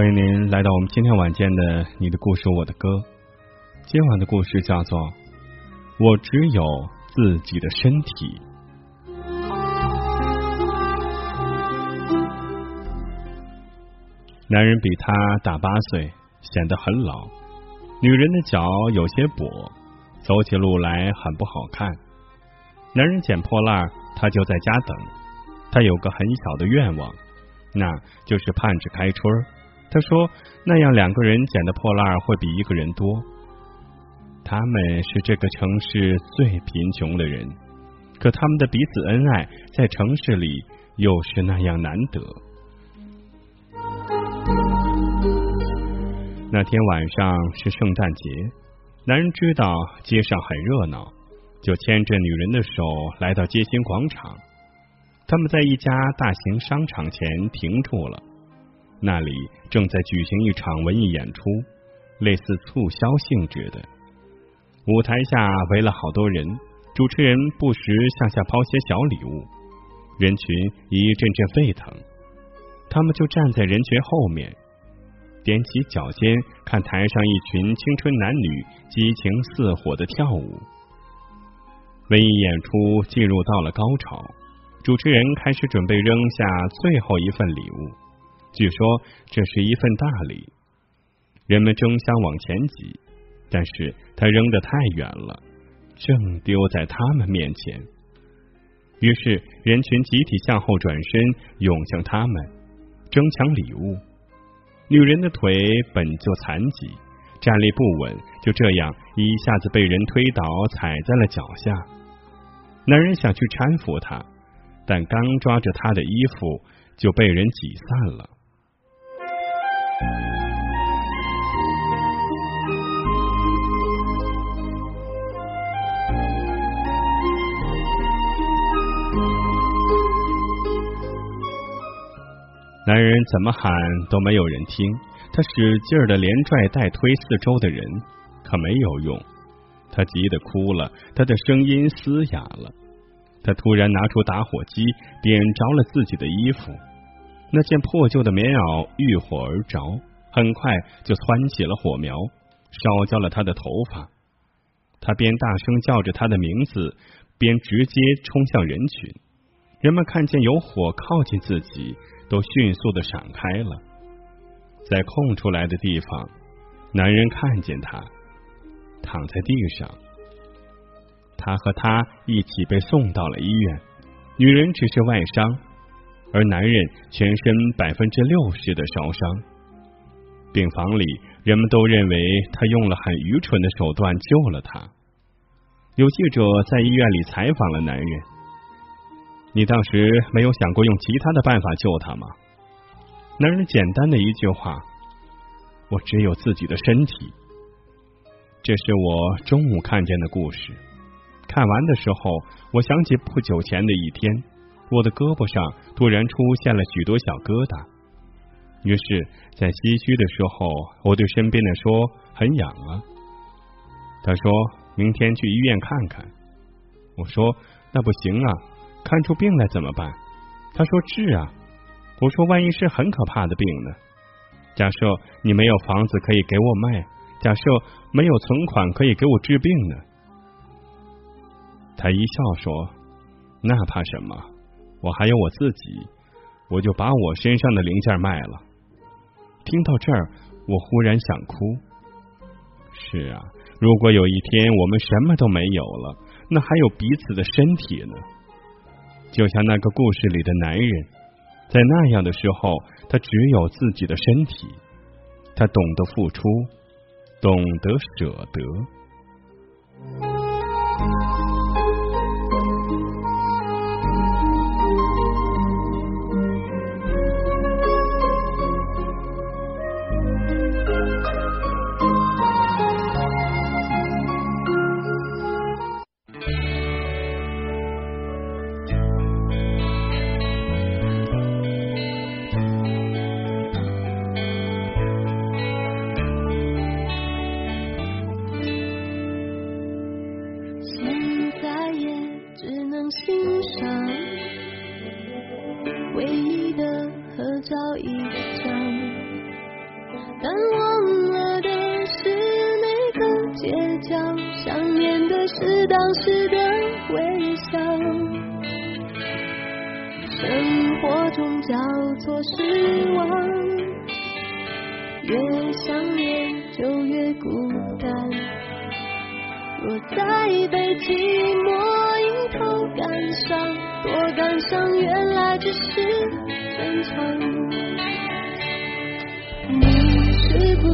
欢迎您来到我们今天晚间的《你的故事我的歌》。今晚的故事叫做《我只有自己的身体》。男人比他大八岁，显得很老；女人的脚有些跛，走起路来很不好看。男人捡破烂，他就在家等。他有个很小的愿望，那就是盼着开春。他说：“那样两个人捡的破烂会比一个人多。”他们是这个城市最贫穷的人，可他们的彼此恩爱，在城市里又是那样难得。那天晚上是圣诞节，男人知道街上很热闹，就牵着女人的手来到街心广场。他们在一家大型商场前停住了。那里正在举行一场文艺演出，类似促销性质的。舞台下围了好多人，主持人不时向下抛些小礼物，人群一阵阵沸腾。他们就站在人群后面，踮起脚尖看台上一群青春男女激情似火的跳舞。文艺演出进入到了高潮，主持人开始准备扔下最后一份礼物。据说这是一份大礼，人们争相往前挤，但是他扔得太远了，正丢在他们面前。于是人群集体向后转身，涌向他们，争抢礼物。女人的腿本就残疾，站立不稳，就这样一下子被人推倒，踩在了脚下。男人想去搀扶她，但刚抓着她的衣服，就被人挤散了。男人怎么喊都没有人听，他使劲儿的连拽带推四周的人，可没有用。他急得哭了，他的声音嘶哑了。他突然拿出打火机，点着了自己的衣服。那件破旧的棉袄遇火而着，很快就蹿起了火苗，烧焦了他的头发。他边大声叫着他的名字，边直接冲向人群。人们看见有火靠近自己，都迅速的闪开了。在空出来的地方，男人看见他躺在地上，他和他一起被送到了医院。女人只是外伤。而男人全身百分之六十的烧伤，病房里人们都认为他用了很愚蠢的手段救了他。有记者在医院里采访了男人：“你当时没有想过用其他的办法救他吗？”男人简单的一句话：“我只有自己的身体。”这是我中午看见的故事。看完的时候，我想起不久前的一天。我的胳膊上突然出现了许多小疙瘩。于是，在唏嘘的时候，我对身边的说：“很痒啊。”他说明天去医院看看。我说：“那不行啊，看出病来怎么办？”他说：“治啊。”我说：“万一是很可怕的病呢？假设你没有房子可以给我卖，假设没有存款可以给我治病呢？”他一笑说：“那怕什么？我还有我自己，我就把我身上的零件卖了。”听到这儿，我忽然想哭。是啊，如果有一天我们什么都没有了，那还有彼此的身体呢？就像那个故事里的男人，在那样的时候，他只有自己的身体，他懂得付出，懂得舍得。想念的是当时的微笑，生活中交错失望，越想念就越孤单。若再被寂寞迎头赶上，多感伤，原来只是正常。你是不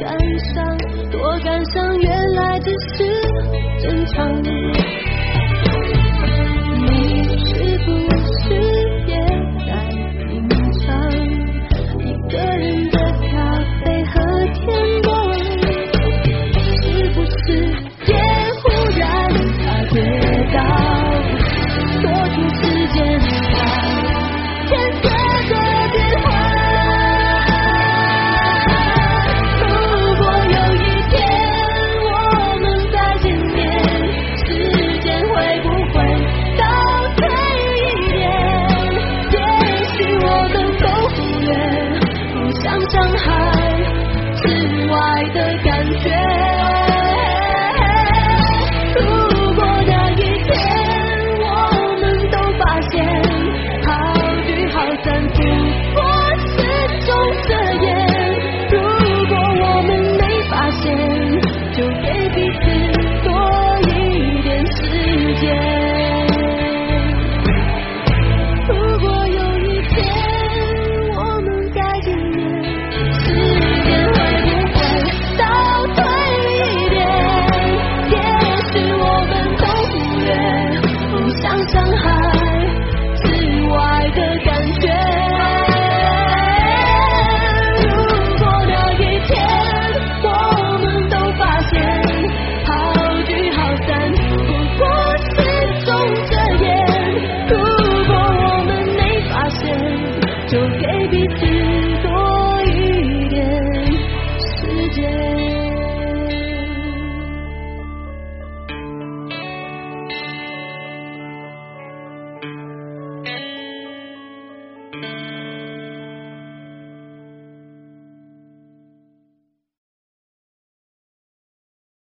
感伤，多感伤，原来只是正常。heart. 伤害